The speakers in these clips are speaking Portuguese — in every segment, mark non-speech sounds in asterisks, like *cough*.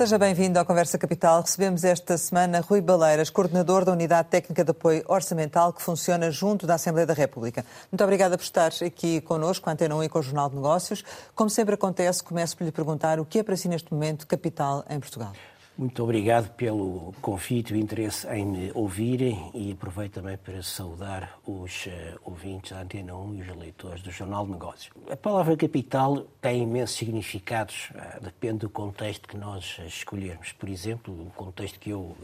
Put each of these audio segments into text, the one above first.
Seja bem-vindo à Conversa Capital. Recebemos esta semana Rui Baleiras, coordenador da Unidade Técnica de Apoio Orçamental, que funciona junto da Assembleia da República. Muito obrigada por estar aqui connosco, a Antena 1 e com o Jornal de Negócios. Como sempre acontece, começo por lhe perguntar o que é para si neste momento capital em Portugal. Muito obrigado pelo convite o interesse em me ouvirem e aproveito também para saudar os uh, ouvintes da Antena 1 e os leitores do Jornal de Negócios. A palavra capital tem imensos significados, uh, depende do contexto que nós escolhermos. Por exemplo, o contexto que eu uh,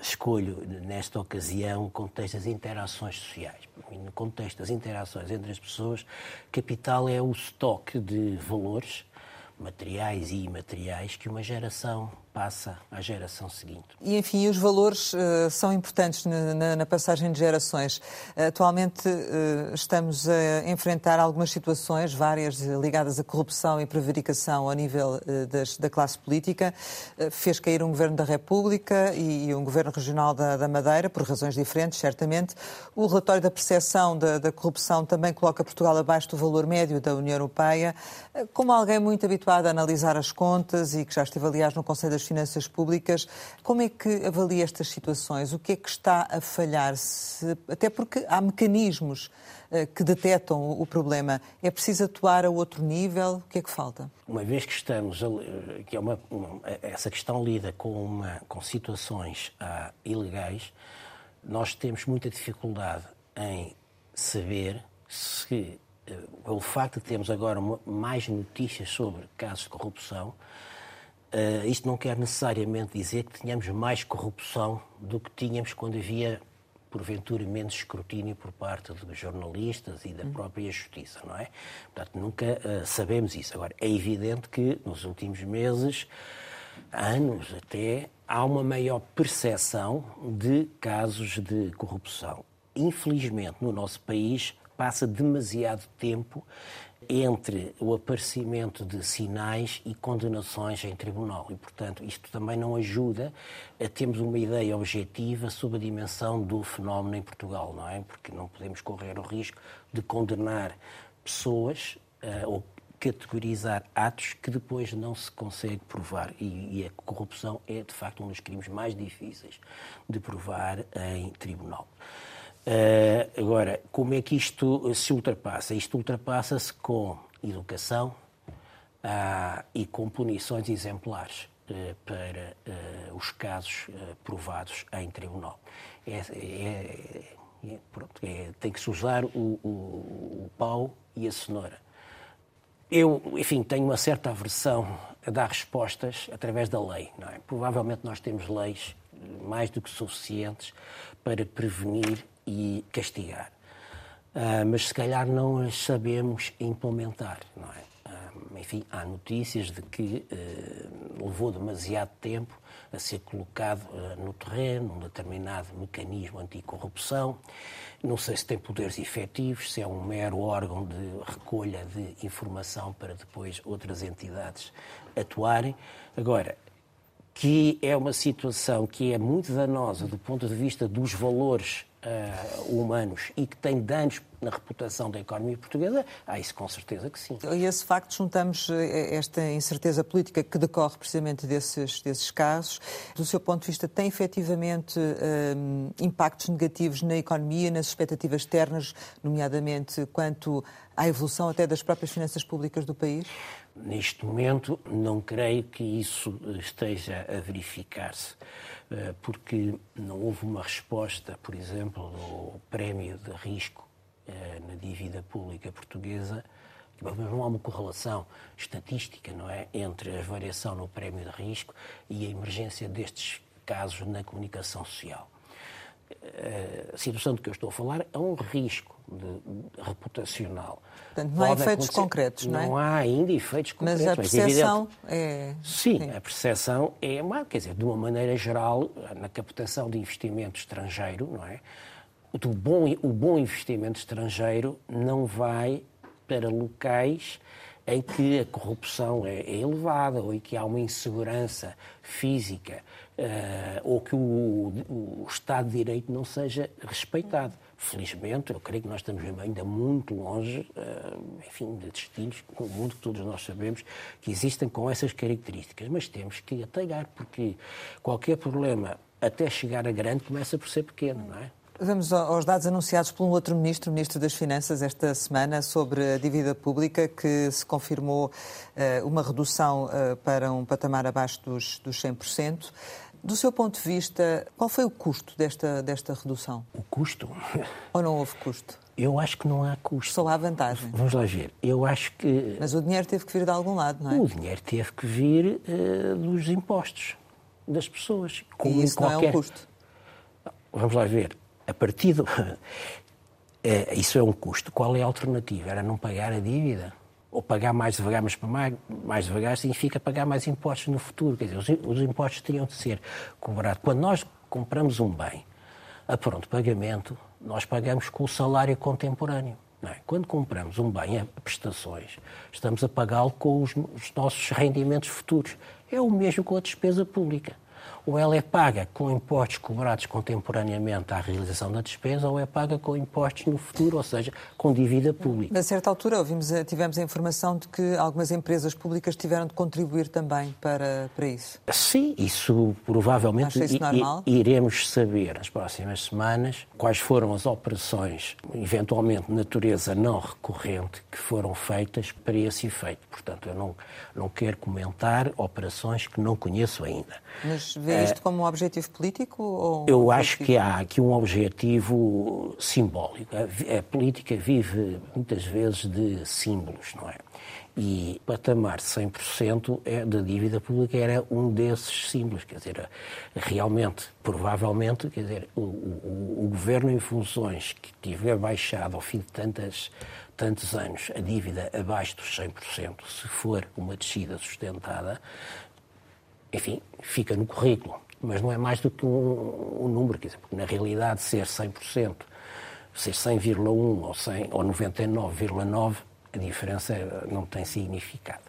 escolho nesta ocasião, o contexto das interações sociais. No contexto das interações entre as pessoas, capital é o estoque de valores materiais e imateriais que uma geração passa à geração seguinte. E, enfim, os valores uh, são importantes na, na, na, passagem de gerações. Atualmente uh, estamos a enfrentar algumas situações, várias ligadas à corrupção e prevaricação ao nível uh, das, da classe política. fez cair um governo da República e, e um governo regional da, da, Madeira, por razões diferentes, certamente. O relatório da percepção da, da corrupção também coloca Portugal abaixo do valor médio da União Europeia. Como alguém muito habituado a analisar as contas e que já esteve, aliás, no Conselho das finanças públicas. Como é que avalia estas situações? O que é que está a falhar? -se? Até porque há mecanismos uh, que detectam o problema. É preciso atuar a outro nível? O que é que falta? Uma vez que estamos, a, que é uma, uma, essa questão lida com, uma, com situações uh, ilegais, nós temos muita dificuldade em saber se uh, o facto de termos agora mais notícias sobre casos de corrupção Uh, isto não quer necessariamente dizer que tenhamos mais corrupção do que tínhamos quando havia, porventura, menos escrutínio por parte dos jornalistas e da própria justiça, não é? Portanto, nunca uh, sabemos isso. Agora, é evidente que nos últimos meses, anos até, há uma maior percepção de casos de corrupção. Infelizmente, no nosso país, passa demasiado tempo entre o aparecimento de sinais e condenações em tribunal. E, portanto, isto também não ajuda a termos uma ideia objetiva sobre a dimensão do fenómeno em Portugal, não é? Porque não podemos correr o risco de condenar pessoas uh, ou categorizar atos que depois não se consegue provar. E, e, a corrupção é, de facto, um dos crimes mais difíceis de provar em tribunal. Uh, agora, como é que isto se ultrapassa? Isto ultrapassa-se com educação uh, e com punições exemplares uh, para os casos provados em tribunal. É, é, é, pronto, é, tem que se usar o, o, o, pau e a cenoura. Eu, enfim, tenho uma certa aversão a dar respostas através da lei. É? Provavelmente nós temos leis mais do que suficientes para prevenir e castigar. Uh, mas se calhar não as sabemos implementar, não é? Uh, enfim, há notícias de que uh, levou demasiado tempo a ser colocado no terreno um determinado mecanismo anticorrupção. Não sei se tem poderes efetivos, se é um mero órgão de recolha de informação para depois outras entidades atuarem. Agora, que é uma situação que é muito danosa do ponto de vista dos valores uh, humanos e que tem danos na reputação da economia portuguesa, há isso com certeza que sim. E esse facto juntamos eh, esta incerteza política que decorre precisamente desses, desses casos. Do seu ponto de vista, tem efetivamente um, eh, impactos negativos na economia, nas expectativas externas, nomeadamente quanto à evolução até das próprias finanças públicas do país? Neste momento, não creio que isso esteja a verificar-se, eh, porque não houve uma resposta, por exemplo, do prémio de risco na dívida pública portuguesa. Não há uma correlação estatística, não é, entre a variação no prémio de risco e a emergência destes casos na comunicação social. Eh, a situação de que eu estou a falar é um risco de, reputacional. Portanto, não há efeitos concretos, não é? Não há ainda efeitos concretos. Mas a percepção é... Sim, Sim, a percepção é má, quer dizer, de uma maneira geral, na captação de investimento estrangeiro, não é? O bom, o bom investimento estrangeiro não vai para locais em que a corrupção é, é elevada ou em que há uma insegurança física uh, ou que o, o, Estado de Direito não seja respeitado. Felizmente, eu creio que nós estamos ainda muito longe, uh, enfim, de destinos no mundo que todos nós sabemos que existem com essas características, mas temos que atalhar, porque qualquer problema até chegar a grande começa por ser pequeno, não é? Vamos aos dados anunciados por um outro ministro, o Ministro das Finanças, esta semana, sobre a dívida pública, que se confirmou uh, uma redução uh, para um patamar abaixo dos, dos 100%. Do seu ponto de vista, qual foi o custo desta, desta redução? O custo? Ou não houve custo? Eu acho que não há custo. Só há vantagem. Vamos lá ver. Eu acho que. Mas o dinheiro teve que vir de algum lado, não é? O dinheiro teve que vir uh, dos impostos das pessoas. Como e isso qualquer... não é um custo? Vamos lá ver a partir do. *laughs* É, isso é um custo. Qual é a alternativa? Era não pagar a dívida? Ou pagar mais devagar, mas mais, mais devagar significa pagar mais impostos no futuro. Quer dizer, os, os impostos teriam de ser cobrados. Quando nós compramos um bem a pronto pagamento, nós pagamos com o salário contemporâneo. É? Quando compramos um bem a prestações, estamos a pagá-lo com os, os nossos rendimentos futuros. É o mesmo com a despesa pública ou ela é paga com impostos cobrados contemporaneamente à realização da despesa, ou é paga com impostos no futuro, ou seja, com dívida pública. A certa altura ouvimos, tivemos a informação de que algumas empresas públicas tiveram de contribuir também para, para isso. Sim, isso provavelmente isso iremos saber nas próximas semanas quais foram as operações, eventualmente de natureza não recorrente, que foram feitas para esse efeito. Portanto, eu não, não quero comentar operações que não conheço ainda. Mas vê isto como um objetivo político? Ou eu acho que há aqui um objetivo simbólico. A, a política vive muitas vezes de símbolos, não é? E patamar 100% é, da dívida pública era um desses símbolos. Quer dizer, realmente, provavelmente, quer dizer, o, o, o governo em funções que tiver baixado ao fim de tantas, tantos anos a dívida abaixo dos 100%, se for uma descida sustentada, enfim, fica no currículo. Mas não é mais do que um, um número, quer dizer, porque na realidade ser 100%, ser 100,1 ou, 100, ou 99,9, a diferença não tem significado.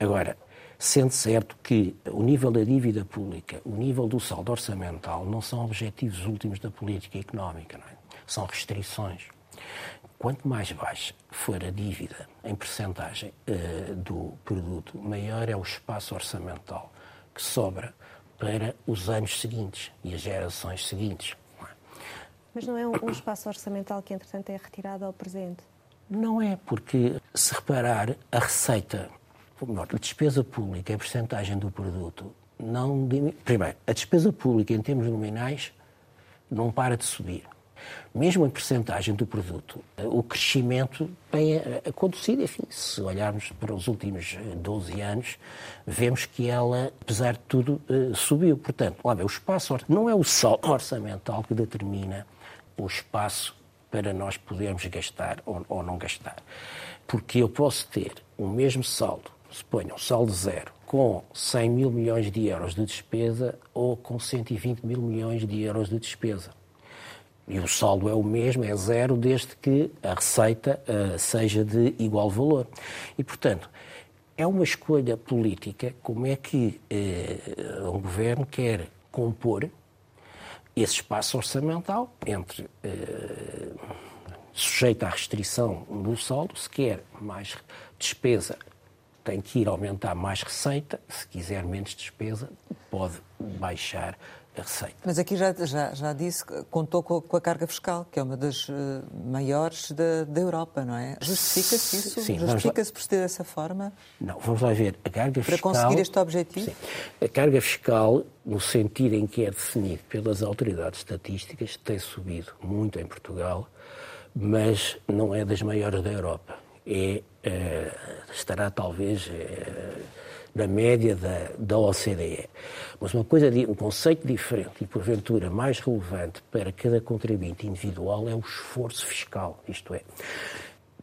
Agora, sendo certo que o nível da dívida pública, o nível do saldo orçamental, não são objetivos últimos da política económica, é? são restrições. Quanto mais baixa for a dívida em percentagem uh, do produto, maior é o espaço orçamental que sobra para os anos seguintes e as gerações seguintes. Mas não é um, espaço orçamental que, entretanto, é retirado ao presente? Não é, porque se reparar, a receita, a despesa pública, a percentagem do produto, não diminui. Primeiro, a despesa pública em termos nominais não para de subir mesmo em percentagem do produto, o crescimento tem acontecido. Enfim, se olharmos para os últimos 12 anos, vemos que ela, apesar de tudo, eh, subiu. Portanto, lá o espaço não é o saldo *coughs* orçamental que determina o espaço para nós podermos gastar ou, não gastar. Porque eu posso ter o mesmo saldo, suponha um saldo zero, com 100 mil milhões de euros de despesa ou com 120 mil milhões de euros de despesa. E o saldo é o mesmo, é zero, desde que a receita uh, seja de igual valor. E, portanto, é uma escolha política como é que uh, um governo quer compor esse espaço orçamental entre uh, sujeito à restrição do saldo, se quer mais despesa tem que ir aumentar mais receita, se quiser menos despesa pode baixar a receita. Mas aqui já, já, já disse que contou com, com, a carga fiscal, que é uma das uh, maiores da, da Europa, não é? Justifica-se isso? Justifica-se proceder dessa forma? Não, vamos lá ver. A carga Para fiscal... Para conseguir este objetivo? Sim. A carga fiscal, no sentido em que é definido pelas autoridades estatísticas, tem subido muito em Portugal, mas não é das maiores da Europa. É, uh, estará talvez... Uh, da média da, da OCDE. Mas uma coisa, um conceito diferente e, porventura, mais relevante para cada contribuinte individual é o esforço fiscal, isto é,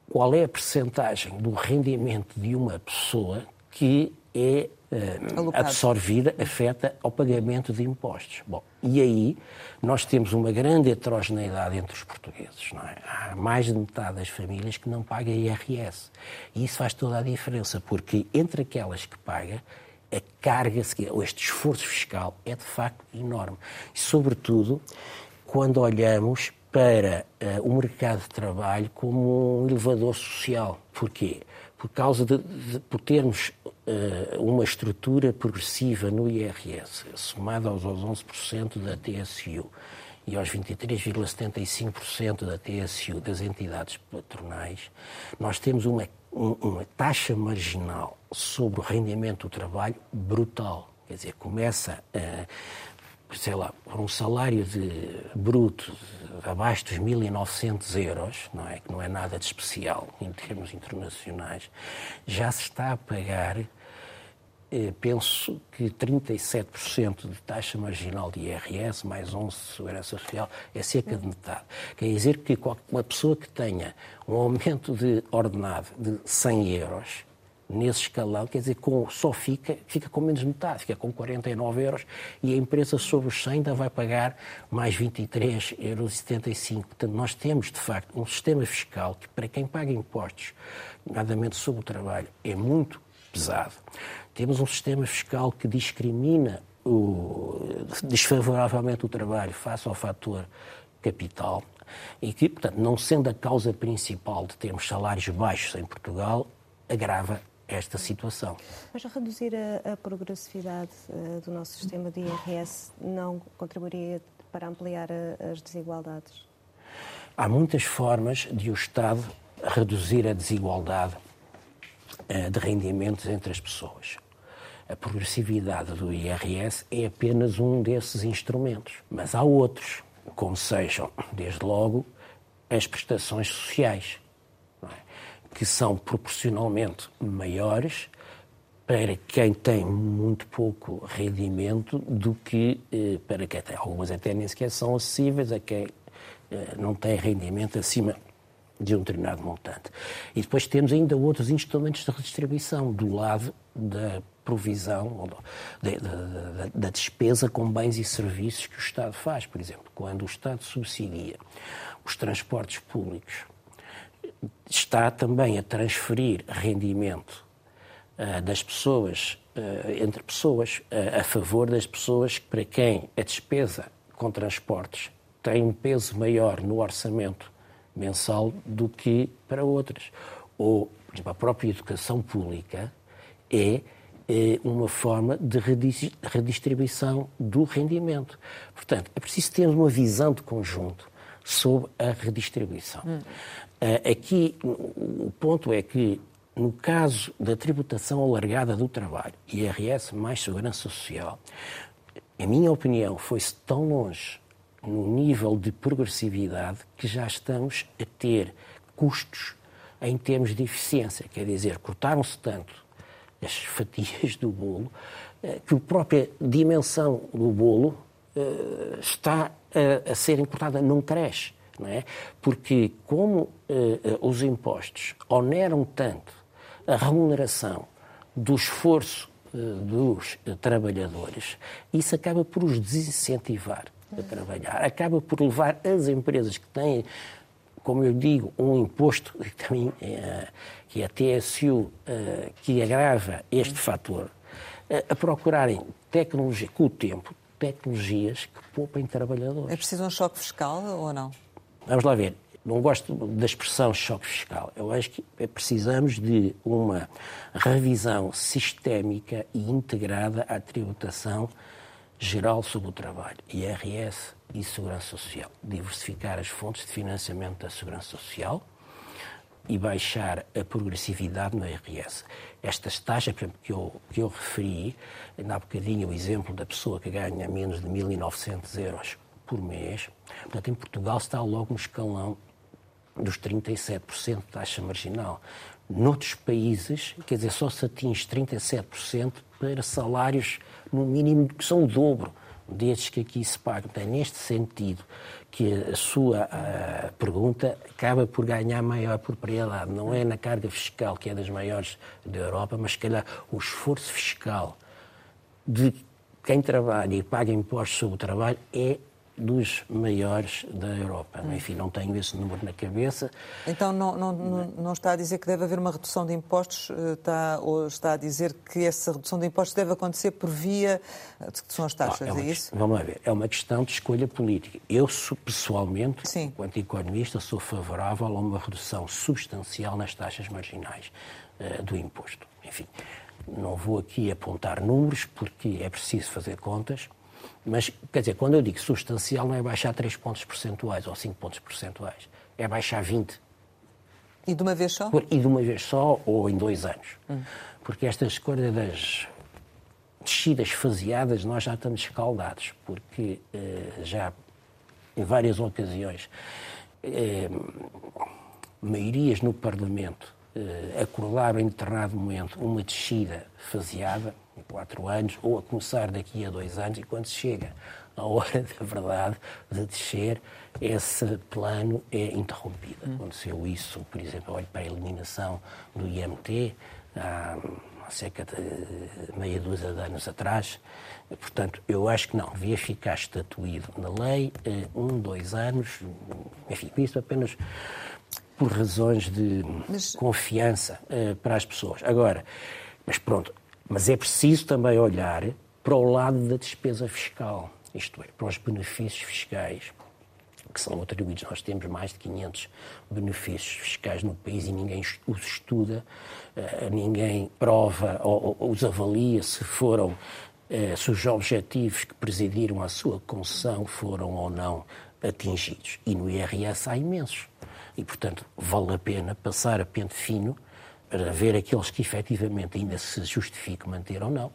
qual é a percentagem do rendimento de uma pessoa que é uh, absorvida, afeta ao pagamento de impostos. Bom, e aí nós temos uma grande heterogeneidade entre os portugueses. Não é? Há mais de metade das famílias que não paga IRS. E isso faz toda a diferença, porque entre aquelas que pagam, a carga, este esforço fiscal é de facto enorme. E, sobretudo, quando olhamos para uh, o mercado de trabalho como um elevador social. Porquê? Por causa de, de por termos uma estrutura progressiva no IRS, somada aos, aos 11% da TSU e aos 23,75% da TSU das entidades patronais, nós temos uma, uma taxa marginal sobre o rendimento do trabalho brutal. Quer dizer, começa a sei lá, por um salário de bruto de abaixo dos 1.900 euros, não é que não é nada de especial em termos internacionais, já se está a pagar, eh, penso que 37% de taxa marginal de IRS, mais 11% de segurança social, é cerca de metade. Quer dizer que uma pessoa que tenha um aumento de ordenado de 100 euros, nesse escalão, quer dizer, com, só fica, fica com menos metade, fica com 49 euros e a empresa sobre os 100 ainda vai pagar mais 23,75 euros. Portanto, nós temos, de facto, um sistema fiscal que, para quem paga impostos, nomeadamente sobre o trabalho, é muito pesado. Temos um sistema fiscal que discrimina o, desfavoravelmente o trabalho face ao fator capital e que, portanto, não sendo a causa principal de termos salários baixos em Portugal, agrava esta situação. Mas reduzir a, a progressividade uh, do nosso sistema de IRS não contribuiria para ampliar a, as desigualdades? Há muitas formas de o Estado reduzir a desigualdade uh, de rendimentos entre as pessoas. A progressividade do IRS é apenas um desses instrumentos, mas há outros, como sejam, desde logo, as prestações sociais que são proporcionalmente maiores para quem tem muito pouco rendimento do que eh, para quem tem. Algumas até nem sequer são acessíveis a quem eh, não tem rendimento acima de um determinado montante. E depois temos ainda outros instrumentos de redistribuição do lado da provisão, da, despesa com bens e serviços que o Estado faz. Por exemplo, quando o Estado subsidia os transportes públicos está também a transferir rendimento uh, das pessoas, uh, entre pessoas, uh, a favor das pessoas para quem a despesa com transportes tem um peso maior no orçamento mensal do que para outras. Ou, por exemplo, a própria educação pública é uma forma de redistribuição do rendimento. Portanto, é preciso ter uma visão de conjunto sobre a redistribuição. Hum. Uh, aqui, o ponto é que, no caso da tributação alargada do trabalho, IRS mais segurança social, a minha opinião foi-se tão longe no nível de progressividade que já estamos a ter custos em termos de eficiência. Quer dizer, cortaram-se tanto as fatias do bolo eh, que a própria dimensão do bolo uh, está a, ser encurtada, não cresce. Não é? Porque, como uh, os impostos oneram tanto a remuneração do esforço dos trabalhadores, isso acaba por os desincentivar a trabalhar, acaba por levar as empresas que têm, como eu digo, um imposto que, também, que é a TSU, que agrava este fator, a procurarem tecnologia, com o tempo, tecnologias que poupem trabalhadores. É preciso um choque fiscal ou não? Vamos lá ver. Não gosto da expressão choque fiscal. Eu acho que precisamos de uma revisão sistémica e integrada à tributação geral sobre o trabalho, IRS e Segurança Social. Diversificar as fontes de financiamento da Segurança Social e baixar a progressividade no IRS. Estas taxas, por exemplo, que eu, que eu referi, ainda há bocadinho o exemplo da pessoa que ganha menos de 1.900 euros por mês. Portanto, em Portugal está logo no escalão dos 37% de taxa marginal. Noutros países, quer dizer, só se atinge 37% para salários, no mínimo, que são o dobro desses que aqui se pagam. É neste sentido que a sua a pergunta acaba por ganhar maior propriedade. Não é na carga fiscal, que é das maiores da Europa, mas, se calhar, o esforço fiscal de quem trabalha e paga impostos sobre o trabalho é dos maiores da Europa. Hum. Enfim, não tenho esse número na cabeça. Então não, não, não, não, está a dizer que deve haver uma redução de impostos, eh, está, ou está a dizer que essa redução de impostos deve acontecer por via de que são as taxas, ah, é, uma, é, isso? Vamos lá ver, é uma questão de escolha política. Eu, pessoalmente, Sim. enquanto economista, sou favorável a uma redução substancial nas taxas marginais uh, do imposto. Enfim, não vou aqui apontar números, porque é preciso fazer contas, mas, quer dizer, quando eu digo substancial, não é baixar 3 pontos percentuais ou 5 pontos percentuais, é baixar 20. E de uma vez só? E de uma vez só ou em dois anos. Hum. Porque estas coisas das descidas faseadas nós já estamos escaldados, porque eh, já em várias ocasiões eh, maiorias no Parlamento eh, acordaram em determinado momento uma descida faseada, em quatro anos, ou a começar daqui a dois anos, e quando se chega à *laughs* hora da verdade de descer, esse plano é interrompido. Hum. Aconteceu isso, por exemplo, olho para a eliminação do IMT há, há cerca de meia dúzia de anos atrás. Portanto, eu acho que não, devia ficar estatuído na lei eh, um, dois anos, enfim, isso apenas por razões de mas... confiança uh, para as pessoas. Agora, mas pronto, mas é preciso também olhar para o lado da despesa fiscal, isto é, para os benefícios fiscais que são atribuídos. Nós temos mais de 500 benefícios fiscais no país e ninguém os estuda, uh, ninguém prova ou, os avalia se foram, uh, se os objetivos que presidiram a sua concessão foram ou não atingidos. E no IRS há imensos e, portanto, vale a pena passar a pente fino para ver aqueles que efetivamente ainda se justifique manter ou não.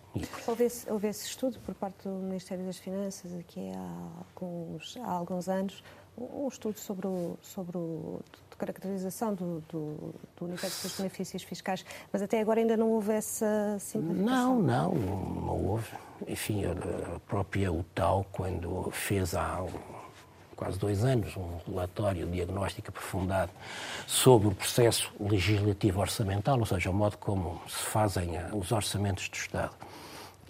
Houve, esse, houve esse estudo por parte do Ministério das Finanças aqui há alguns, há alguns anos, um estudo sobre o, sobre o de caracterização do, do, do, universo dos benefícios fiscais, mas até agora ainda não houve essa simplificação. Não, não, não houve. Enfim, a própria UTAU, quando fez há quase dois anos, um relatório diagnóstico aprofundado sobre o processo legislativo orçamental, ou seja, o modo como se fazem eh, os orçamentos do Estado.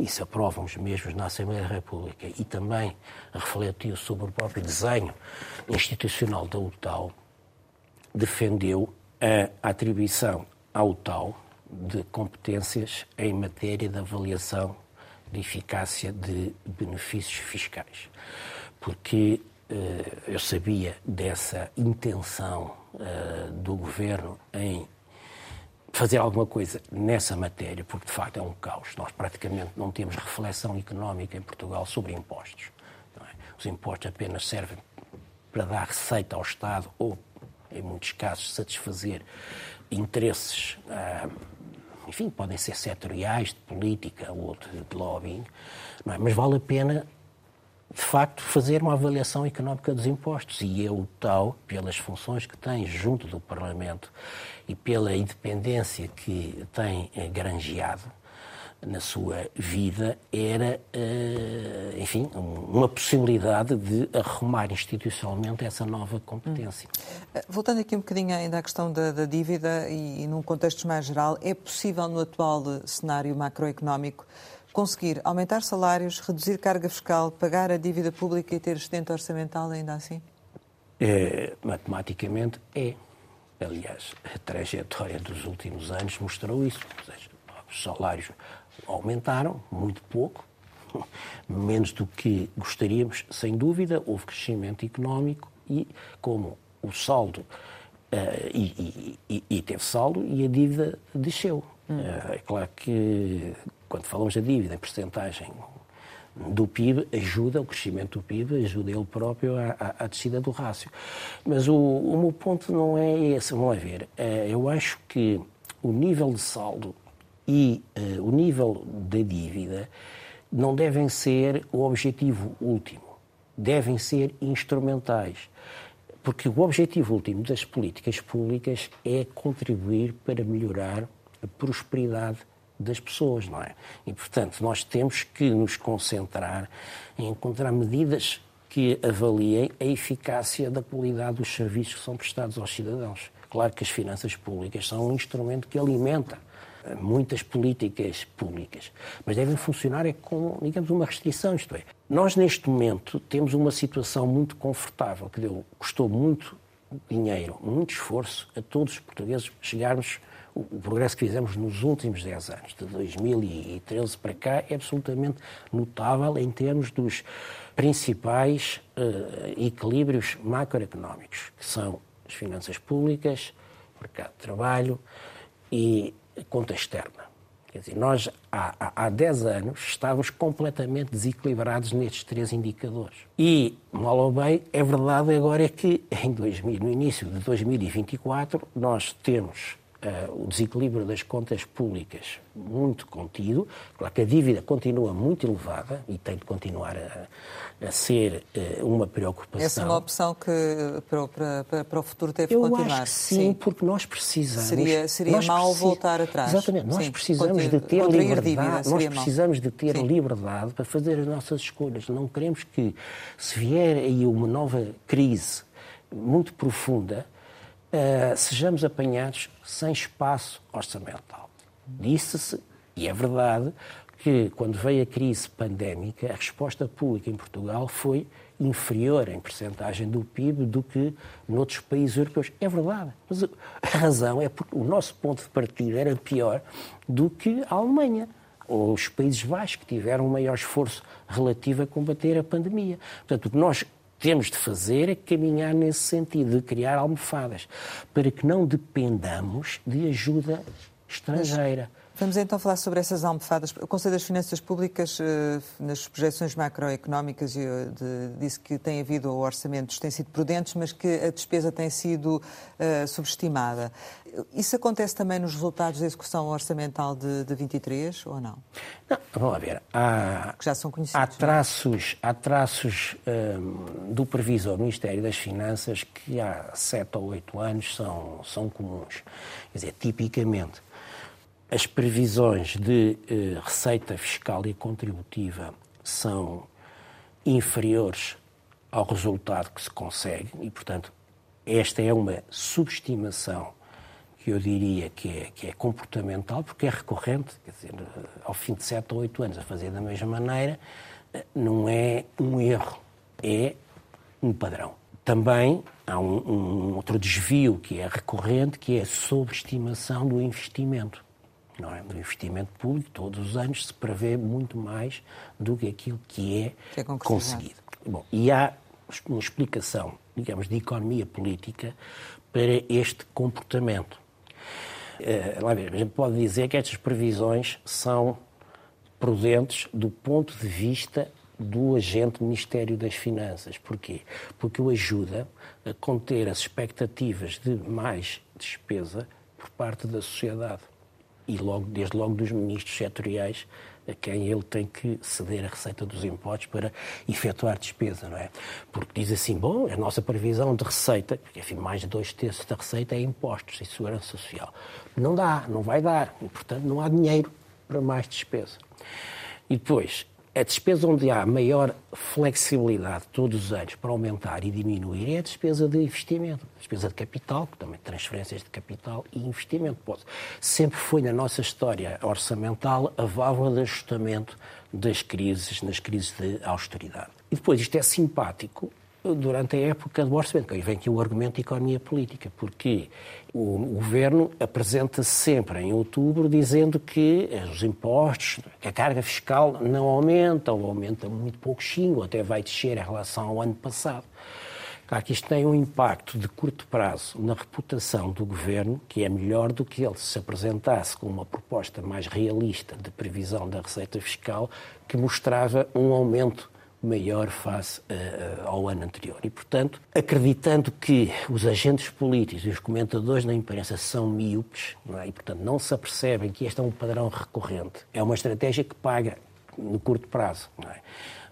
E se aprovam os mesmos na Assembleia da República e também refletiu sobre o próprio desenho institucional da UTAU, defendeu a atribuição à UTAU de competências em matéria de avaliação de eficácia de benefícios fiscais. Porque eu sabia dessa intenção eh, do governo em fazer alguma coisa nessa matéria, porque de facto é um caos. Nós praticamente não temos reflexão económica em Portugal sobre impostos. É? Os impostos apenas servem para dar receita ao Estado ou, em muitos casos, satisfazer interesses, ah, enfim, podem ser setoriais, de política ou de lobbying, é? mas vale a pena de facto, fazer uma avaliação económica dos impostos. E eu, tal, pelas funções que tem junto do Parlamento e pela independência que tem eh, granjeado na sua vida, era, eh, enfim, uma possibilidade de arrumar institucionalmente essa nova competência. Hum. Voltando aqui um bocadinho ainda à questão da, da dívida e, e num contexto mais geral, é possível no atual cenário macroeconómico conseguir aumentar salários, reduzir carga fiscal, pagar a dívida pública e ter excedente orçamental ainda assim? É, matematicamente é. Aliás, a trajetória dos últimos anos mostrou isso. Ou seja, os salários aumentaram muito pouco, *laughs* menos do que gostaríamos, sem dúvida. Houve crescimento económico e, como o saldo, uh, e, e, e, teve saldo, e a dívida desceu. Hum. Uh, é claro que quando falamos da dívida em percentagem do PIB, ajuda, o crescimento do PIB ajuda ele próprio à, à, descida do rácio. Mas o, o, meu ponto não é esse, vamos lá ver. É, eu acho que o nível de saldo e uh, o nível da dívida não devem ser o objetivo último, devem ser instrumentais. Porque o objetivo último das políticas públicas é contribuir para melhorar a prosperidade das pessoas, não é? E, portanto, nós temos que nos concentrar em encontrar medidas que avaliem a eficácia da qualidade dos serviços que são prestados aos cidadãos. Claro que as finanças públicas são um instrumento que alimenta eh, muitas políticas públicas, mas devem funcionar é com, digamos, uma restrição, isto é, nós neste momento temos uma situação muito confortável, que deu, custou muito dinheiro, muito esforço a todos os portugueses chegarmos o, progresso que fizemos nos últimos 10 anos, de 2013 para cá, é absolutamente notável em termos dos principais uh, equilíbrios macroeconómicos, que são as finanças públicas, mercado de trabalho e conta externa. Quer dizer, nós há, há 10 anos estávamos completamente desequilibrados nestes três indicadores. E, mal ou bem, é verdade agora é que em 2000, no início de 2024 nós temos uh, o desequilíbrio das contas públicas muito contido. Claro que a dívida continua muito elevada e tem de continuar a, a ser uh, uma preocupação. Essa é uma opção que para, para, para o futuro deve Eu continuar. Acho que sim, sim, porque nós precisamos. Seria, seria nós mal voltar atrás. Exatamente, nós sim, precisamos de ter liberdade. Dívida, nós precisamos mal. de ter sim. liberdade para fazer as nossas escolhas. Não queremos que, se vier aí uma nova crise muito profunda, uh, sejamos apanhados sem espaço orçamental. Disse-se, e é verdade, que quando veio a crise pandémica, a resposta pública em Portugal foi inferior em percentagem do PIB do que noutros países europeus. É verdade, mas a razão é porque o nosso ponto de partida era pior do que a Alemanha ou os Países Baixos, que tiveram um maior esforço relativo a combater a pandemia. Portanto, o que nós temos de fazer é caminhar nesse sentido, de criar almofadas, para que não dependamos de ajuda estrangeira. Vamos então falar sobre essas almofadas. O Conselho das Finanças Públicas, eh, nas projeções macroeconómicas, disse que tem havido orçamentos que têm sido prudentes, mas que a despesa tem sido uh, subestimada. Isso acontece também nos resultados da execução orçamental de, de 23 ou não? Não, vamos lá ver. Há, que já são conhecidos. Há é? traços, há traços um, do previsor do Ministério das Finanças que há sete ou oito anos são, são comuns. Quer dizer, tipicamente as previsões de eh, receita fiscal e contributiva são inferiores ao resultado que se consegue e, portanto, esta é uma subestimação que eu diria que é, que é comportamental, porque é recorrente, quer dizer, ao fim de sete ou oito anos a fazer da mesma maneira, eh, não é um erro, é um padrão. Também há um, um outro desvio que é recorrente, que é a sobreestimação do investimento não é? No investimento público, todos os anos se prevê muito mais do que aquilo que é, que é conseguido. Bom, e há uma explicação, digamos, de economia política para este comportamento. Uh, lá ver, a gente pode dizer que estas previsões são prudentes do ponto de vista do agente Ministério das Finanças. Porquê? Porque o ajuda a conter as expectativas de mais despesa por parte da sociedade e logo, desde logo dos ministros setoriais a quem ele tem que ceder a receita dos impostos para efetuar despesa, não é? Porque diz assim, bom, a nossa previsão de receita, porque enfim, mais de dois terços da receita é impostos e segurança social. Não dá, não vai dar, e portanto não há dinheiro para mais despesa. E depois, a despesa onde há maior flexibilidade todos os anos para aumentar e diminuir é a despesa de investimento, a despesa de capital, também transferências de capital e investimento. Sempre foi na nossa história orçamental a válvula de ajustamento das crises, nas crises de austeridade. E depois, isto é simpático durante a época do orçamento. Aí vem aqui o argumento de economia política, porque o governo apresenta-se sempre em outubro dizendo que os impostos, que a carga fiscal não aumenta, ou aumenta muito pouquinho, ou até vai descer em relação ao ano passado. Claro que isto tem um impacto de curto prazo na reputação do governo, que é melhor do que ele se apresentasse com uma proposta mais realista de previsão da receita fiscal, que mostrava um aumento maior face uh, ao ano anterior. E, portanto, acreditando que os agentes políticos e os comentadores da imprensa são míopes, é? e, portanto, não se apercebem que este é um padrão recorrente, é uma estratégia que paga no curto prazo. É?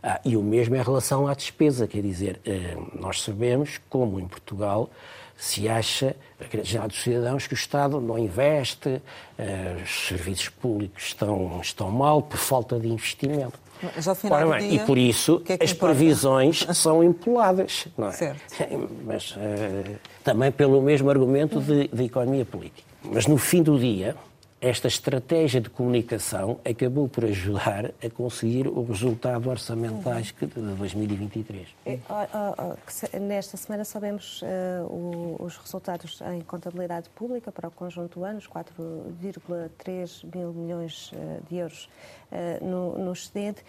Ah, e o mesmo em relação à despesa, quer dizer, eh, nós sabemos como em Portugal se acha, a grande geral dos cidadãos, que o Estado não investe, eh, os serviços públicos estão, estão mal por falta de investimento. Mas ao final Ora bem, dia, e por isso é as importa? previsões *laughs* são empoladas, não é? Certo. *laughs* Mas uh, também pelo mesmo argumento de, de economia política. Mas no fim do dia, esta estratégia de comunicação acabou por ajudar a conseguir o resultado orçamentais de 2023. É, nesta semana sabemos uh, os resultados em contabilidade pública para o conjunto do ano, os 4,3 mil milhões uh, de euros uh, no, no excedente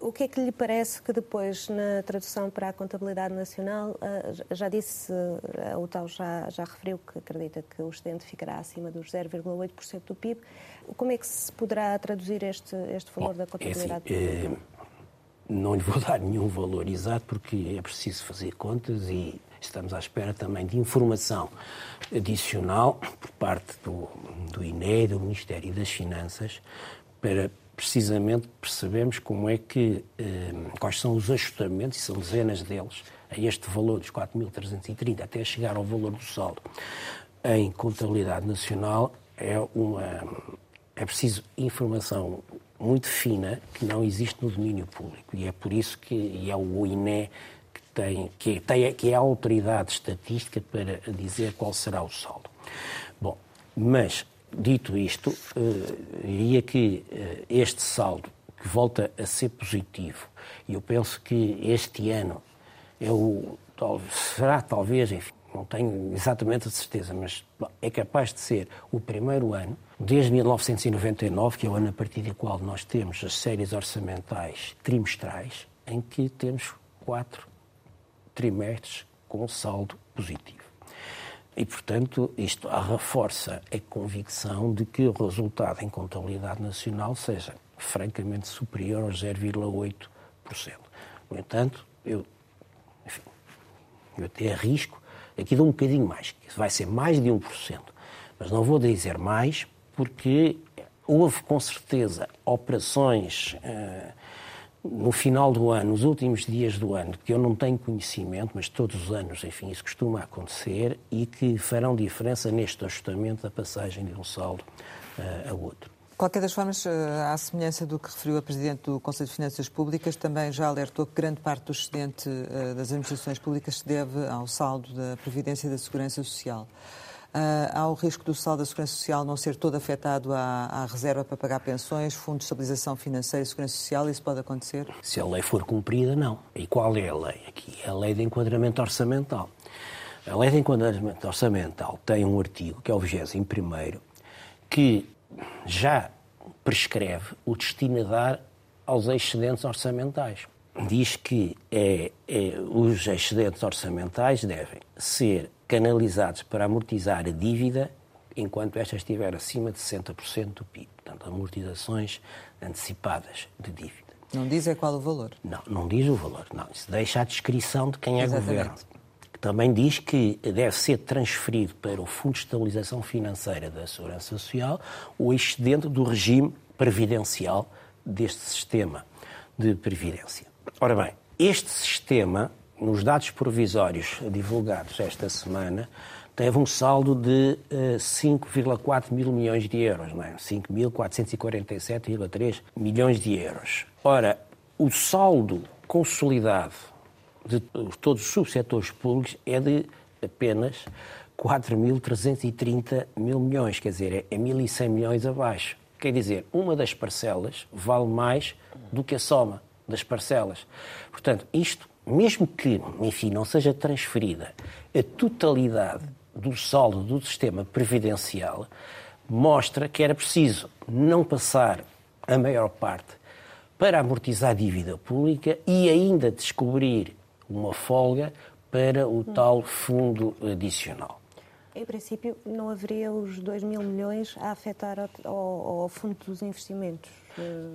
o que é que lhe parece que depois, na tradução para a contabilidade nacional, ah, já disse, ah, o tal já, já referiu que acredita que o excedente ficará acima dos 0,8% do PIB. Como é que se poderá traduzir este, este valor Bom, da contabilidade? É assim, é, não lhe vou *laughs* dar nenhum valor exato porque é preciso fazer contas e estamos à espera também de informação adicional por parte do, do INE, do Ministério das Finanças, para precisamente percebemos como é que, eh, quais são os ajustamentos, e são dezenas deles, a este valor dos 4.330 até chegar ao valor do saldo em contabilidade nacional, é, uma, é preciso informação muito fina que não existe no domínio público. E é por isso que é o INE que, tem, que, tem, que é a autoridade estatística para dizer qual será o saldo. Bom, mas Dito isto, eh, diria que eh, este saldo, que volta a ser positivo, e eu penso que este ano é o, será talvez, enfim, não tenho exatamente a certeza, mas é capaz de ser o primeiro ano, desde 1999, que é o ano a partir do qual nós temos as séries orçamentais trimestrais, em que temos quatro trimestres com saldo positivo. E, portanto, isto reforça a convicção de que o resultado em contabilidade nacional seja francamente superior aos 0,8%. No entanto, eu, enfim, eu até arrisco, aqui dou um bocadinho mais, que vai ser mais de 1%. Mas não vou dizer mais, porque houve com certeza operações. Uh, no final do ano, nos últimos dias do ano, que eu não tenho conhecimento, mas todos os anos, enfim, isso costuma acontecer e que farão diferença neste ajustamento da passagem de um saldo uh, a outro. Qualquer das formas, eh, à semelhança do que referiu a Presidente do Conselho de Finanças Públicas, também já alertou que grande parte do excedente eh, das administrações públicas se deve ao saldo da Previdência e da Segurança Social. Uh, há o risco do saldo da Segurança Social não ser todo afetado à, à, reserva para pagar pensões, Fundo de Estabilização Financeira e Segurança Social? Isso pode acontecer? Se a lei for cumprida, não. E qual é a lei? Aqui é a lei de enquadramento orçamental. A lei de enquadramento orçamental tem um artigo, que é o 21 que já prescreve o destino a dar aos excedentes orçamentais. Diz que é, é, os excedentes orçamentais devem ser canalizados para amortizar a dívida enquanto esta estiver acima de 60% do PIB. Portanto, amortizações antecipadas de dívida. Não diz é qual o valor? Não, não diz o valor. Não, isso deixa a descrição de quem é Exatamente. governo. Também diz que deve ser transferido para o Fundo de Estabilização Financeira da Segurança Social o excedente do regime previdencial deste sistema de previdência. Ora bem, este sistema nos dados provisórios divulgados esta semana, teve um saldo de uh, eh, 5,4 mil milhões de euros, não é? 5.447,3 milhões de euros. Ora, o saldo consolidado de todos os subsetores públicos é de apenas 4.330 mil milhões, quer dizer, é 1.100 milhões abaixo. Quer dizer, uma das parcelas vale mais do que a soma das parcelas. Portanto, isto mesmo que, enfim, não seja transferida a totalidade do saldo do sistema previdencial, mostra que era preciso não passar a maior parte para amortizar a dívida pública e ainda descobrir uma folga para o tal fundo adicional. Em princípio, não haveria os 2 mil milhões a afetar ao, ao fundo dos investimentos?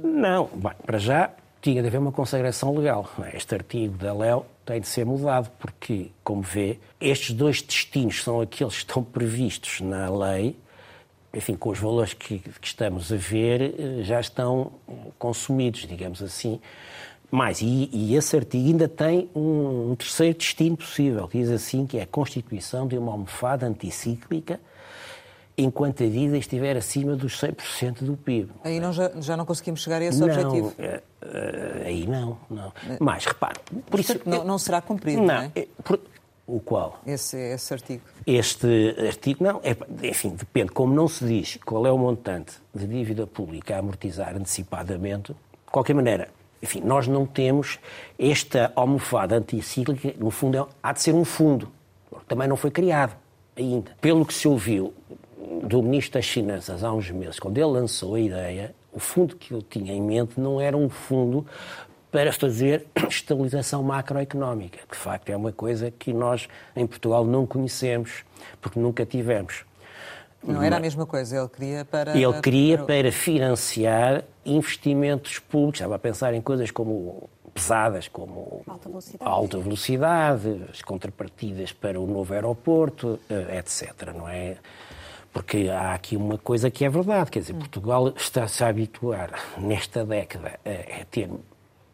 Não, bem, para já tinha de haver uma consagração legal. Este artigo da LEO tem de ser mudado, porque, como vê, estes dois destinos são aqueles que estão previstos na lei enfim, com os valores que, que estamos a ver, eh, já estão consumidos, digamos assim. Mais, e, e, esse artigo ainda tem um, um, terceiro destino possível. Diz assim que é a constituição de uma almofada anticíclica enquanto a vida estiver acima dos 100% do PIB. Aí não, já, já não conseguimos chegar a esse não, objetivo? É, aí não, não. Mas, repare... Por isso, não, não será cumprido, não, não é? Por, o qual? Esse, esse artigo. Este artigo, não, é, enfim, depende. Como não se diz qual é o montante de dívida pública a amortizar antecipadamente, de qualquer maneira, enfim, nós não temos esta almofada anticíclica, no fundo, é, há de ser um fundo. Também não foi criado ainda. Pelo que se ouviu do Ministro das Finanças há uns meses, quando ele lançou a ideia, o fundo que eu tinha em mente não era um fundo para fazer *coughs* estabilização macroeconómica. De facto, é uma coisa que nós em Portugal não conhecemos, porque nunca tivemos. Não era a mesma coisa, ele queria para. Ele queria para, para financiar investimentos públicos. Estava a pensar em coisas como pesadas, como alta velocidade. alta velocidade, as contrapartidas para o novo aeroporto, eh, etc. Não é? Porque há aqui uma coisa que é verdade, quer dizer, Portugal está-se a habituar nesta década a, a ter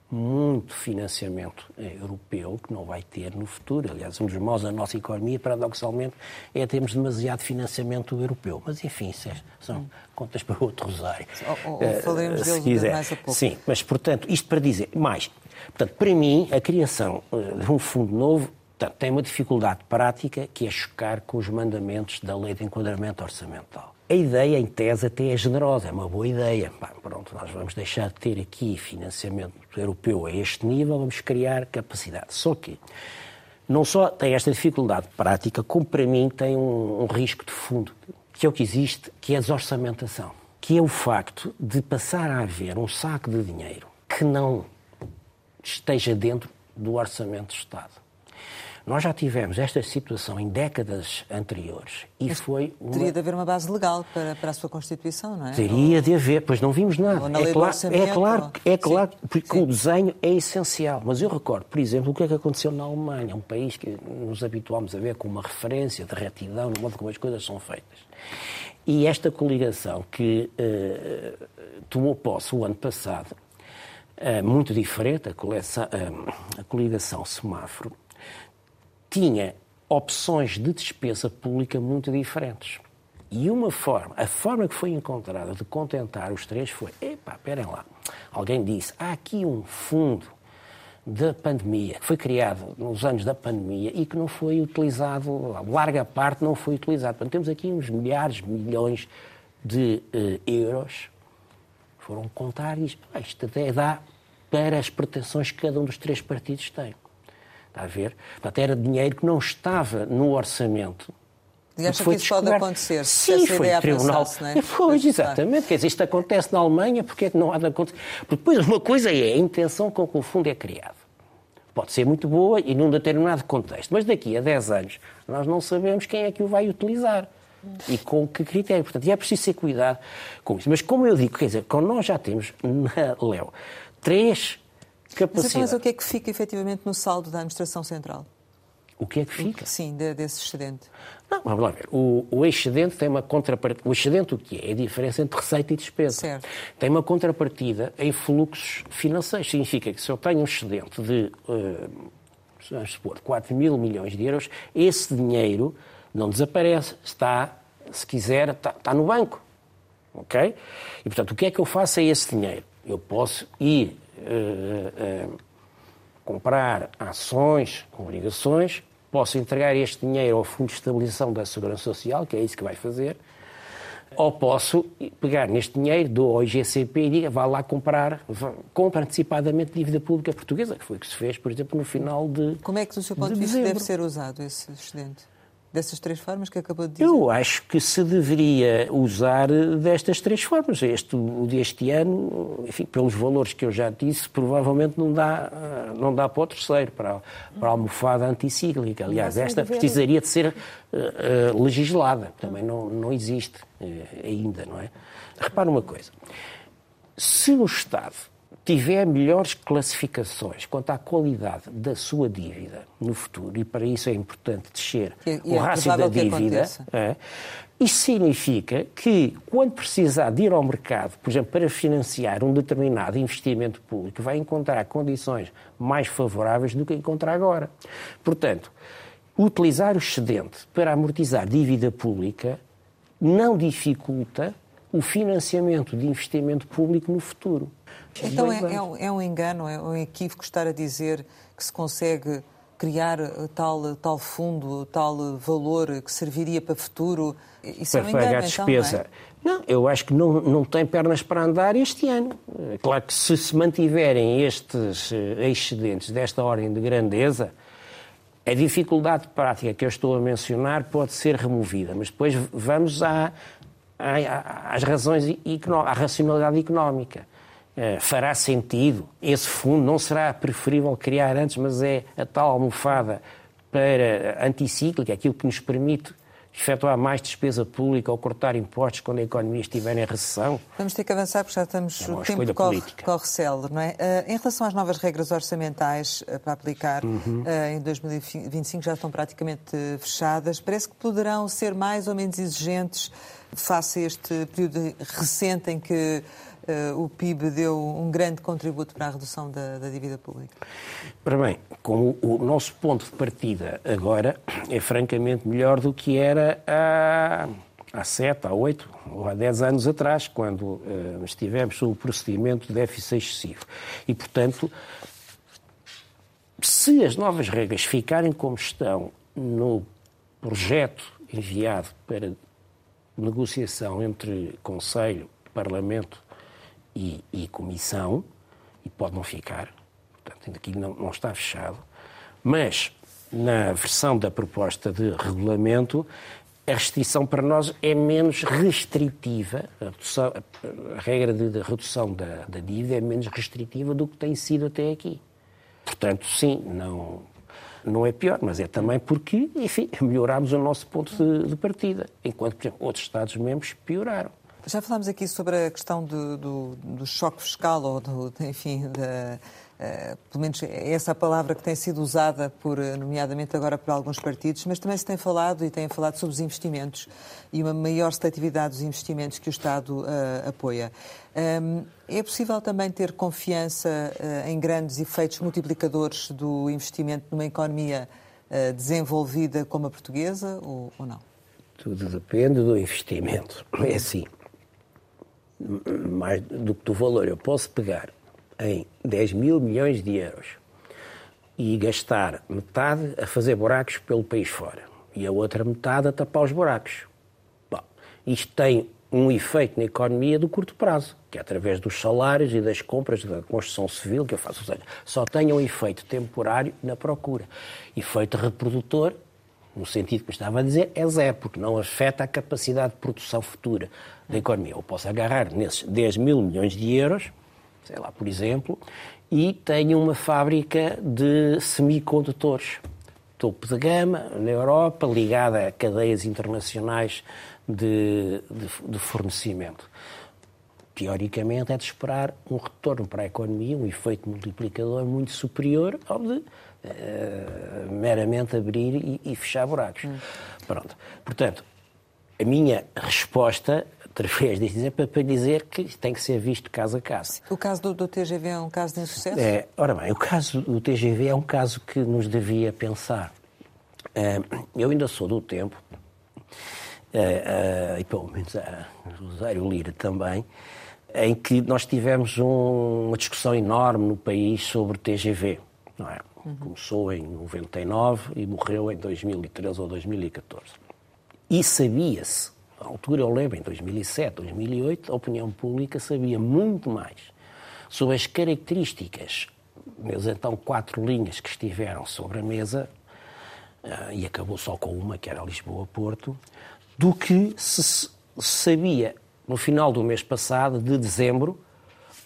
muito financiamento eh, europeu que não vai ter no futuro. Aliás, um dos maus da nossa economia, paradoxalmente, é termos demasiado financiamento europeu. Mas, enfim, é, são contas para outro rosário. Ou, ou uh, falaremos deles quiser. mais a pouco. Sim, mas, portanto, isto para dizer, mais, portanto, para mim, a criação uh, de um fundo novo tem uma dificuldade prática que é chocar com os mandamentos da lei de enquadramento orçamental. A ideia, em tese, até é generosa, é uma boa ideia. Pronto, nós vamos deixar de ter aqui financiamento europeu a este nível, vamos criar capacidade. Só que não só tem esta dificuldade prática, como para mim tem um, um risco de fundo, que é o que existe, que é a desorçamentação, que é o facto de passar a haver um saco de dinheiro que não esteja dentro do orçamento do Estado. Nós já tivemos esta situação em décadas anteriores e Mas foi uma... Teria de haver uma base legal para, para a sua Constituição, não é? Teria de haver, pois não vimos nada. É claro, é claro, é claro Sim. porque Sim. o desenho é essencial. Mas eu recordo, por exemplo, o que é que aconteceu na Alemanha, um país que nos habituámos a ver como uma referência de retidão no modo como as coisas são feitas. E esta coligação que uh, tomou posse o ano passado, uh, muito diferente, a, coleção, uh, a coligação semáforo, tinha opções de despesa pública muito diferentes. E uma forma, a forma que foi encontrada de contentar os três foi: epá, esperem lá. Alguém disse, há aqui um fundo da pandemia, que foi criado nos anos da pandemia e que não foi utilizado, larga parte não foi utilizado. Portanto, temos aqui uns milhares, milhões de uh, euros. Foram contar e isto até dá para as pretensões que cada um dos três partidos tem. Está a ver? Portanto, era dinheiro que não estava no orçamento. E acha que isso pode acontecer? Sim, foi o tribunal. É? *laughs* Pois, exatamente. Quer dizer, isto acontece na Alemanha, porque é que não há de acontecer? Porque depois uma coisa é a intenção com que o fundo é criado. Pode ser muito boa e num determinado contexto, mas daqui a 10 anos nós não sabemos quem é que o vai utilizar e com que critério. Portanto, é preciso ter cuidado com isso. Mas como eu digo, quer dizer, quando nós já temos *laughs* na Léo três capacidade. Mas, o que é que fica efetivamente no saldo da Administração Central? O que é que fica? Sim, de, desse excedente. Não, vamos lá ver. O, o, excedente tem uma contrapartida. O excedente o que é? É a diferença entre receita e despesa. Certo. Tem uma contrapartida em fluxos financeiros. Significa que se eu tenho um excedente de, uh, vamos supor, 4 mil milhões de euros, esse dinheiro não desaparece. Está, se quiser, está, está no banco. Ok? E, portanto, o que é que eu faço a esse dinheiro? Eu posso ir uh, uh, comprar ações com obrigações, posso entregar este dinheiro ao Fundo de Estabilização da Segurança Social, que é isso que vai fazer, ou posso pegar neste dinheiro, dou ao IGCP e diga, vá lá comprar, vá, compra antecipadamente dívida pública portuguesa, que foi o que se fez, por exemplo, no final de Como é que, do seu ponto de, de vista, deve ser usado esse excedente? Dessas três formas que acabou de dizer? Eu acho que se deveria usar destas três formas. Este, o deste ano, enfim, pelos valores que eu já disse, provavelmente não dá, não dá para o terceiro, para, para a almofada anticíclica. Aliás, esta precisaria de ser uh, uh, legislada. Também não, não existe uh, ainda, não é? Repara uma coisa. Se o Estado tiver melhores classificações quanto à qualidade da sua dívida no futuro, e para isso é importante descer e, o rácio da dívida, é, Isto significa que, quando precisar de ir ao mercado, por exemplo, para financiar um determinado investimento público, vai encontrar condições mais favoráveis do que encontra agora. Portanto, utilizar o excedente para amortizar dívida pública não dificulta o financiamento de investimento público no futuro. Então é, é, um, é um engano, é um equívoco estar a dizer que se consegue criar tal, tal fundo, tal valor que serviria para o futuro? Isso para é um engano, pagar a despesa. Então, não, é? não, eu acho que não, não tem pernas para andar este ano. Claro que se se mantiverem estes eh, excedentes desta ordem de grandeza, a dificuldade prática que eu estou a mencionar pode ser removida, mas depois vamos à, às razões, à racionalidade económica. Uh, fará sentido. Esse fundo não será preferível criar antes, mas é a tal almofada para anticíclica, aquilo que nos permite efetuar mais despesa pública ou cortar impostos quando a economia estiver em recessão. Vamos ter que avançar porque já estamos. É o tempo corre, corre célere, não é? Uh, em relação às novas regras orçamentais uh, para aplicar uhum. uh, em 2025 já estão praticamente fechadas. Parece que poderão ser mais ou menos exigentes face a este período recente em que uh, o PIB deu um grande contributo para a redução da, da dívida pública? Para bem, como o nosso ponto de partida agora é francamente melhor do que era há, há sete, há oito ou há dez anos atrás, quando uh, estivemos sob o procedimento de déficit excessivo. E, portanto, se as novas regras ficarem como estão no projeto enviado para negociação entre Conselho, Parlamento e, e Comissão, e pode não ficar, portanto, aqui não, não está fechado, mas na versão da proposta de regulamento, a restrição para nós é menos restritiva, a, redução, a regra de, de redução da, da, dívida é menos restritiva do que tem sido até aqui. Portanto, sim, não, não é pior, mas é também porque, enfim, *laughs* melhorámos o nosso ponto de, de partida, enquanto, por exemplo, outros Estados-membros pioraram. Já falámos aqui sobre a questão do, do, do choque fiscal, ou do, enfim, da, uh, pelo menos é essa palavra que tem sido usada, por, nomeadamente agora por alguns partidos, mas também se tem falado e tem falado sobre os investimentos e uma maior seletividade dos investimentos que o Estado uh, apoia. Um, é possível também ter confiança uh, em grandes efeitos multiplicadores do investimento numa economia desenvolvida como a portuguesa ou, ou não? Tudo depende do investimento. *laughs* É assim mais do que do valor. Eu posso pegar em 10 mil milhões de euros e gastar metade a fazer buracos pelo país fora e a outra metade a tapar os buracos. Bom, isto tem um efeito na economia do curto prazo, que é através dos salários e das compras da construção civil que eu faço. Ou seja, só tem um efeito temporário na procura. Efeito reprodutor no sentido que me estava a dizer, é zero, porque não afeta a capacidade de produção futura da economia. Eu posso agarrar nesses 10 mil milhões de euros, sei lá, por exemplo, e tenho uma fábrica de semicondutores, topo de gama, na Europa, ligada a cadeias internacionais de, de, de fornecimento. Teoricamente, é de esperar um retorno para a economia, um efeito multiplicador muito superior ao de uh, meramente abrir e, e fechar buracos. Hum. Pronto. Portanto, a minha resposta, através disto, é para, dizer que tem que ser visto caso a caso. O caso do, do TGV é um caso de insucesso? É, ora bem, o caso do TGV é um caso que nos devia pensar. Uh, eu ainda sou do tempo, uh, uh, e pelo menos a Rosário Lira também, em que nós tivemos um, uma discussão enorme no país sobre o TGV. Não é? Uhum. Começou em 99 e morreu em 2013 ou 2014. E sabia-se, altura eu lembro, em 2007, 2008, a opinião pública sabia muito mais sobre as características das então quatro linhas que estiveram sobre a mesa, uh, e acabou só com uma, que era Lisboa-Porto, do que se sabia no final do mês passado, de dezembro,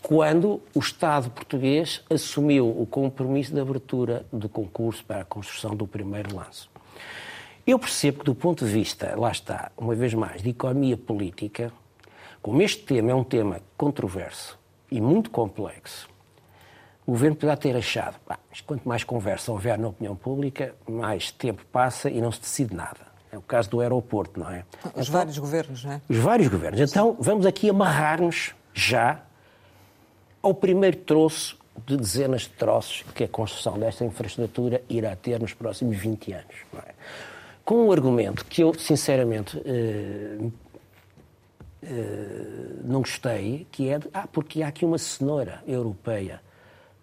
quando o Estado português assumiu o compromisso de abertura do concurso para a construção do primeiro lance. Eu percebo que, do ponto de vista, lá está, uma vez mais, de economia política, como este tema é um tema controverso e muito complexo, o governo poderá ter achado, pá, quanto mais conversa houver na opinião pública, mais tempo passa e não se decide nada. É o caso do aeroporto, não é? Os então, vários governos, não é? Os vários governos. Então, vamos aqui amarrar-nos já ao primeiro troço de dezenas de troços que a construção desta infraestrutura irá ter nos próximos 20 anos. Não é? Com um argumento que eu, sinceramente, eh, eh, não gostei, que é de, ah, porque há aqui uma cenoura europeia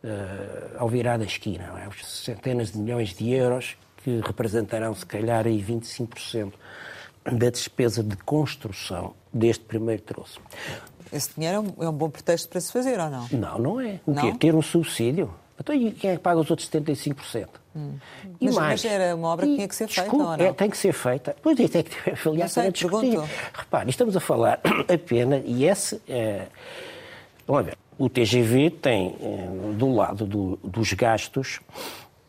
eh, ao virar da esquina, não é? centenas de milhões de euros que representarão, se calhar, aí 25% da despesa de construção deste primeiro troço. Esse dinheiro é um bom pretexto para se fazer, ou não? Não, não é. O não? quê? Ter um subsídio? Então, e quem é que paga os outros 75%? Hum. E mas, mais, mas era uma obra que tinha que ser feita, ou não? É, tem que ser feita. Pois é, tem que ter, aliás, para discutir. Repare, estamos a falar *coughs* apenas, e esse... É, olha, o TGV tem, é, do lado do, dos gastos,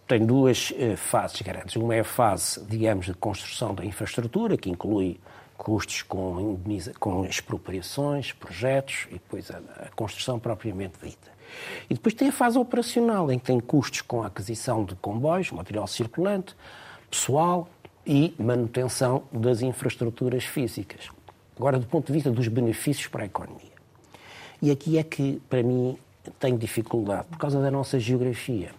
tem duas é, fases grandes. Uma é a fase, digamos, de construção da infraestrutura, que inclui custos com, com expropriações, projetos e depois a, a construção propriamente dita. E depois tem a fase operacional, em que tem custos com a aquisição de comboios, material circulante, pessoal e manutenção das infraestruturas físicas. Agora, do ponto de vista dos benefícios para a economia. E aqui é que, para mim, tenho dificuldade, por causa da nossa geografia.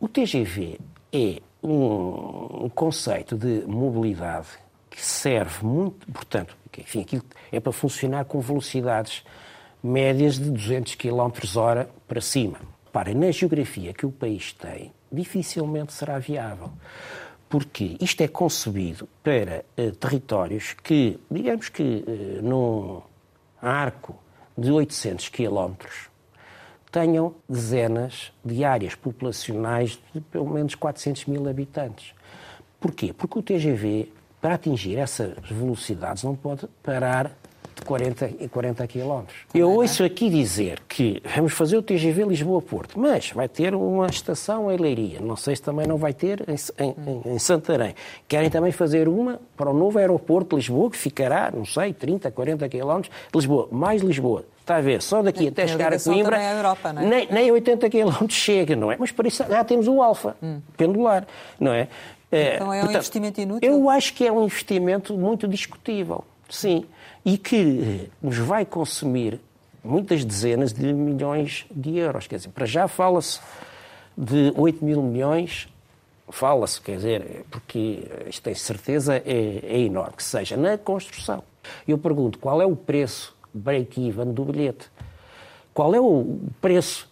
O TGV é um, conceito de mobilidade que serve muito, portanto, enfim, aquilo é para funcionar com velocidades médias de 200 km hora para cima. Reparem, na geografia que o país tem, dificilmente será viável. Porque isto é concebido para uh, territórios que, digamos que uh, num arco de 800 km, tenham dezenas de áreas populacionais de pelo menos 400 mil habitantes. Porquê? Porque o TGV, para atingir essas velocidades, não pode parar de 40 e 40 quilómetros. Eu ouço aqui dizer que vamos fazer o TGV Lisboa-Porto, mas vai ter uma estação em Leiria. Não sei se também não vai ter em, em, em, Santarém. Querem também fazer uma para o novo aeroporto de Lisboa, que ficará, não sei, 30, 40 quilómetros de Lisboa, mais Lisboa. Está a ver, só daqui até chegar a Coimbra, a Europa, é? nem, nem 80 quilómetros chega, não é? Mas para isso já temos o Alfa, hum. pendular, não é? Então é um Portanto, investimento inútil? Eu acho que é um investimento muito discutível, sim e que nos vai consumir muitas dezenas de milhões de euros. Quer dizer, para já fala-se de 8 mil milhões, fala-se, quer dizer, porque isto tem certeza é, é enorme, que seja na construção. Eu pergunto, qual é o preço break-even do bilhete? Qual é o preço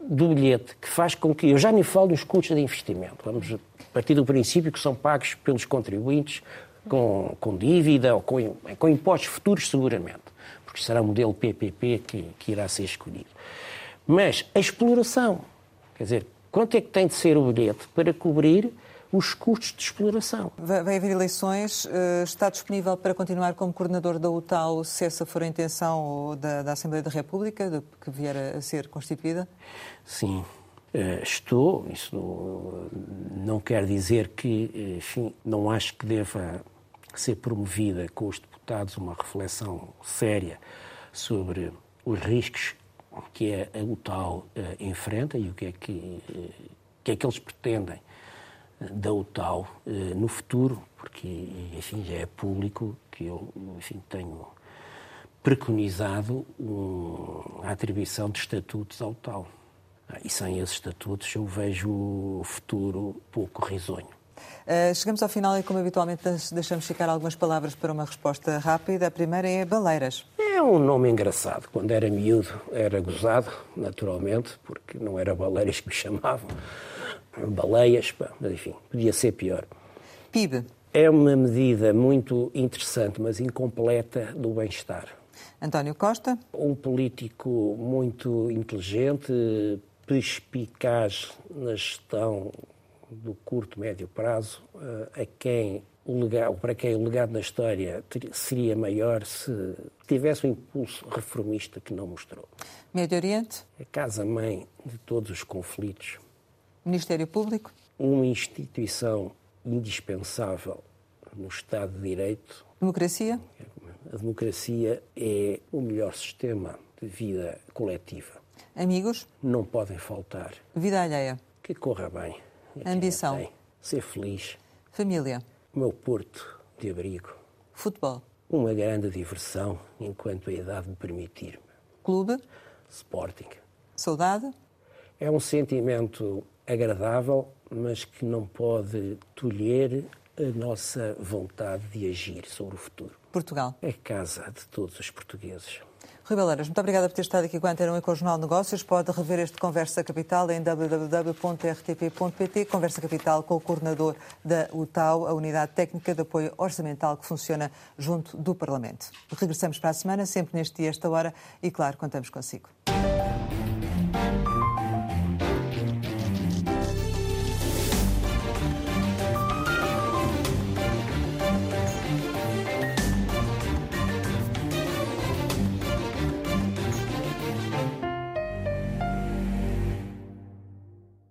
do bilhete que faz com que. Eu já nem falo dos custos de investimento. Vamos partir do princípio que são pagos pelos contribuintes com, com dívida ou com, com impostos futuros, seguramente, porque será o modelo PPP que, que irá ser escolhido. Mas a exploração, quer dizer, quanto é que tem de ser o bilhete para cobrir os custos de exploração. Vai haver eleições. Eh, está disponível para continuar como coordenador da UTAU, se essa for a intenção da, da Assembleia da República, que vier a ser constituída? Sim, eh, estou. Isso não quer dizer que, enfim, não acho que deva ser promovida com os deputados uma reflexão séria sobre os riscos que é a UTAL uh, enfrenta e o que é que, uh, que, é que eles pretendem uh, da UTAL no futuro, porque, enfim, já é público que eu, enfim, tenho preconizado a atribuição de estatutos ao UTAL. Ah, e sem esses estatutos eu vejo o futuro pouco risonho. Uh, chegamos ao final e, como habitualmente, deixamos ficar algumas palavras para uma resposta rápida. A primeira é Baleiras. É um nome engraçado. Quando era miúdo era gozado, naturalmente, porque não era Baleiras que me chamavam. Baleias, mas enfim, podia ser pior. PIB. É uma medida muito interessante, mas incompleta do bem-estar. António Costa. Um político muito inteligente, perspicaz na gestão do curto, médio prazo, eh, a quem o legado, para quem o legado na história seria maior se tivesse um impulso reformista que não mostrou. Médio Oriente? A casa-mãe de todos os conflitos. Ministério Público? Uma instituição indispensável no Estado de Direito. Democracia? A democracia é o melhor sistema de vida coletiva. Amigos? Não podem faltar. Vida alheia? Que corra bem. Ambição. Ser feliz. Família. O meu porto de abrigo. Futebol. Uma grande diversão, enquanto a idade me permitir. Clube. Sporting. Saudade. É um sentimento agradável, mas que não pode tolher a nossa vontade de agir sobre o futuro. Portugal. É casa de todos os portugueses. Rui Baleiras, muito obrigada por ter estado aqui com a Antena 1 e com o Jornal Negócios. Pode rever este Conversa Capital em www.rtp.pt. Conversa Capital com o coordenador da UTAU, a Unidade Técnica de Apoio Orçamental que funciona junto do Parlamento. Regressamos para a semana, sempre neste dia, esta hora, e claro, contamos consigo.